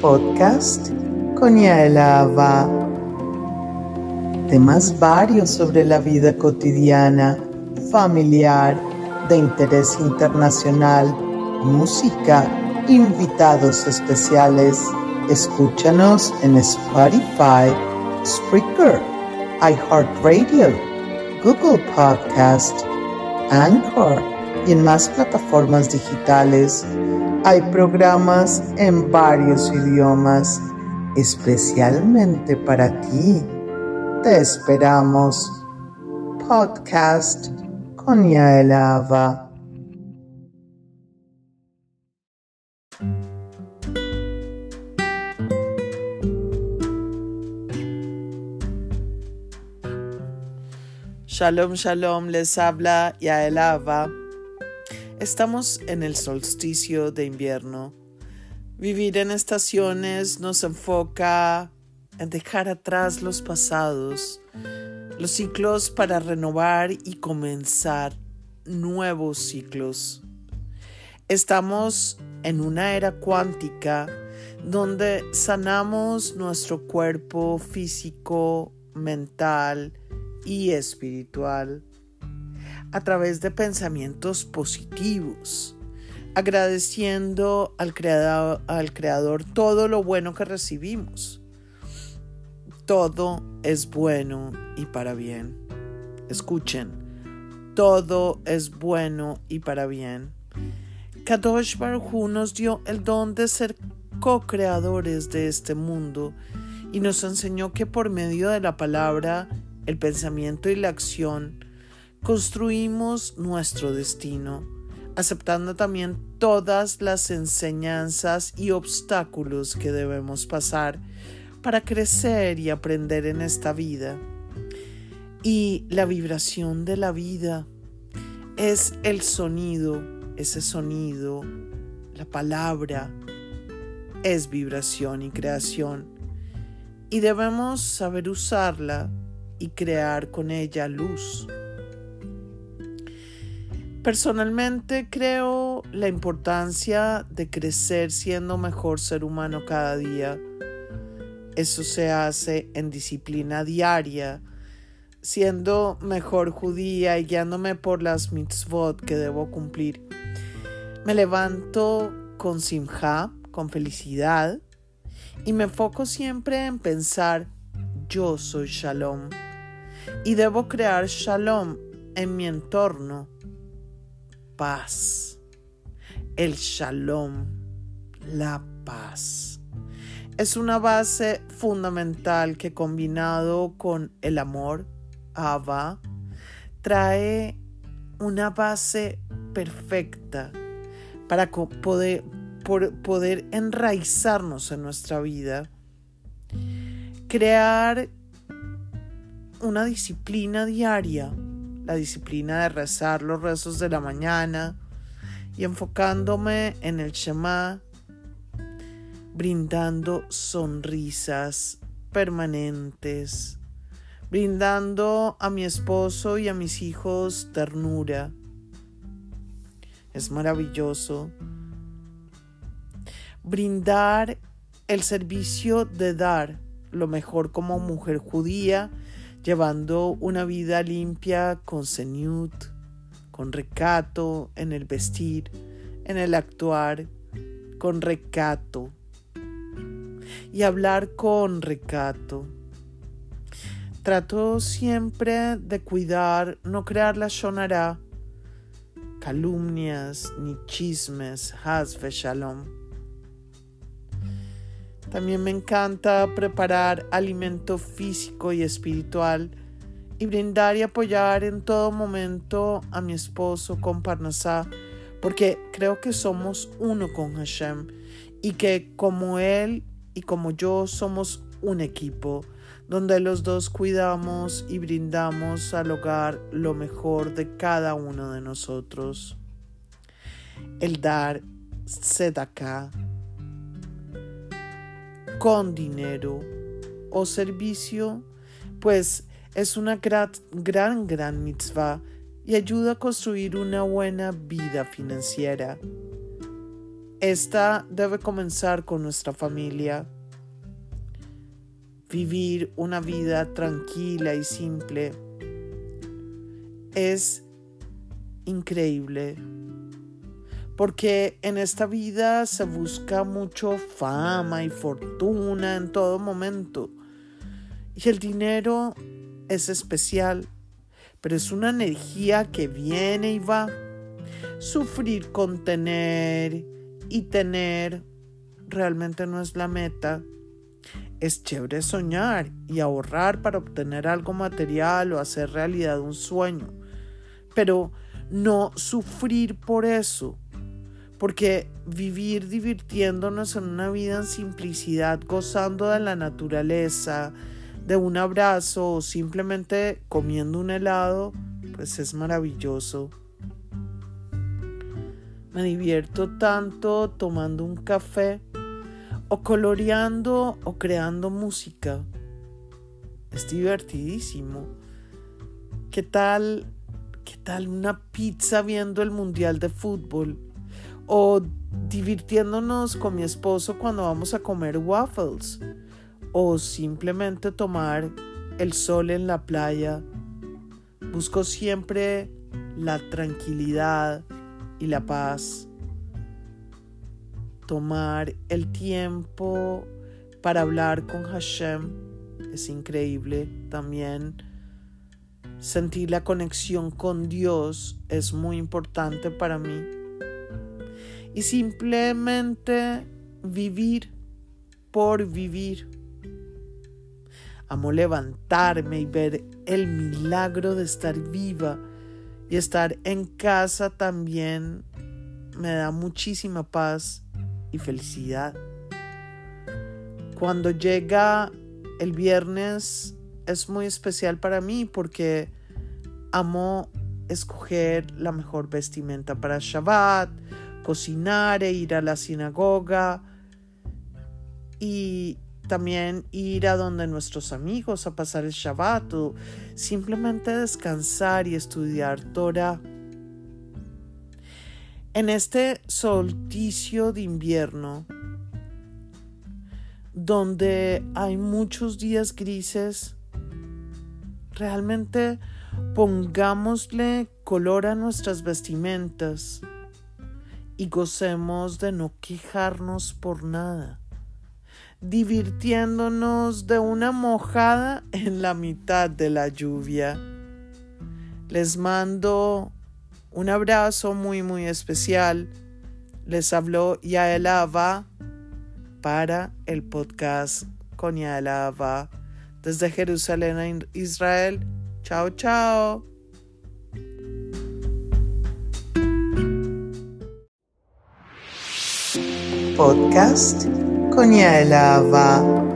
podcast con Yaelava. Temas varios sobre la vida cotidiana, familiar, de interés internacional, música, invitados especiales. Escúchanos en Spotify, Spreaker, iHeartRadio, Google Podcast, Anchor y en más plataformas digitales. Hay programas en varios idiomas, especialmente para ti. Te esperamos. Podcast con Yael Ava. Shalom, shalom, les habla Yael Ava. Estamos en el solsticio de invierno. Vivir en estaciones nos enfoca en dejar atrás los pasados, los ciclos para renovar y comenzar nuevos ciclos. Estamos en una era cuántica donde sanamos nuestro cuerpo físico, mental y espiritual a través de pensamientos positivos, agradeciendo al creador, al creador todo lo bueno que recibimos. Todo es bueno y para bien. Escuchen, todo es bueno y para bien. Kadosh Baruj nos dio el don de ser co-creadores de este mundo y nos enseñó que por medio de la palabra, el pensamiento y la acción, construimos nuestro destino, aceptando también todas las enseñanzas y obstáculos que debemos pasar para crecer y aprender en esta vida. Y la vibración de la vida es el sonido, ese sonido, la palabra, es vibración y creación. Y debemos saber usarla y crear con ella luz. Personalmente creo la importancia de crecer siendo mejor ser humano cada día. Eso se hace en disciplina diaria, siendo mejor judía y guiándome por las mitzvot que debo cumplir. Me levanto con simja, con felicidad, y me enfoco siempre en pensar yo soy shalom y debo crear shalom en mi entorno paz, el shalom, la paz. Es una base fundamental que combinado con el amor, Ava, trae una base perfecta para poder, poder enraizarnos en nuestra vida, crear una disciplina diaria la disciplina de rezar los rezos de la mañana y enfocándome en el Shema, brindando sonrisas permanentes, brindando a mi esposo y a mis hijos ternura. Es maravilloso brindar el servicio de dar lo mejor como mujer judía llevando una vida limpia con seniut, con recato en el vestir, en el actuar, con recato y hablar con recato. Trato siempre de cuidar, no crear la shonara, calumnias ni chismes, hasve shalom también me encanta preparar alimento físico y espiritual y brindar y apoyar en todo momento a mi esposo con Parnasá, porque creo que somos uno con Hashem y que como él y como yo somos un equipo donde los dos cuidamos y brindamos al hogar lo mejor de cada uno de nosotros. El dar acá con dinero o servicio, pues es una gran, gran, gran mitzvah y ayuda a construir una buena vida financiera. esta debe comenzar con nuestra familia. Vivir una vida tranquila y simple es increíble. Porque en esta vida se busca mucho fama y fortuna en todo momento. Y el dinero es especial, pero es una energía que viene y va. Sufrir con tener y tener realmente no es la meta. Es chévere soñar y ahorrar para obtener algo material o hacer realidad un sueño, pero no sufrir por eso, porque vivir divirtiéndonos en una vida en simplicidad, gozando de la naturaleza, de un abrazo o simplemente comiendo un helado, pues es maravilloso. Me divierto tanto tomando un café o coloreando o creando música. Es divertidísimo. ¿Qué tal, qué tal una pizza viendo el Mundial de Fútbol? O divirtiéndonos con mi esposo cuando vamos a comer waffles o simplemente tomar el sol en la playa. Busco siempre la tranquilidad y la paz. Tomar el tiempo para hablar con Hashem es increíble también. Sentir la conexión con Dios es muy importante para mí. Y simplemente vivir por vivir. Amo levantarme y ver el milagro de estar viva y estar en casa también me da muchísima paz y felicidad. Cuando llega el viernes es muy especial para mí porque amo escoger la mejor vestimenta para Shabbat, cocinar e ir a la sinagoga y también ir a donde nuestros amigos a pasar el Shabbat o simplemente descansar y estudiar Torah. En este solsticio de invierno, donde hay muchos días grises, realmente pongámosle color a nuestras vestimentas y gocemos de no quejarnos por nada divirtiéndonos de una mojada en la mitad de la lluvia. Les mando un abrazo muy muy especial. Les habló Yael Ava para el podcast con Yael Ava desde Jerusalén, Israel. Chao, chao. Podcast con Yael Ava.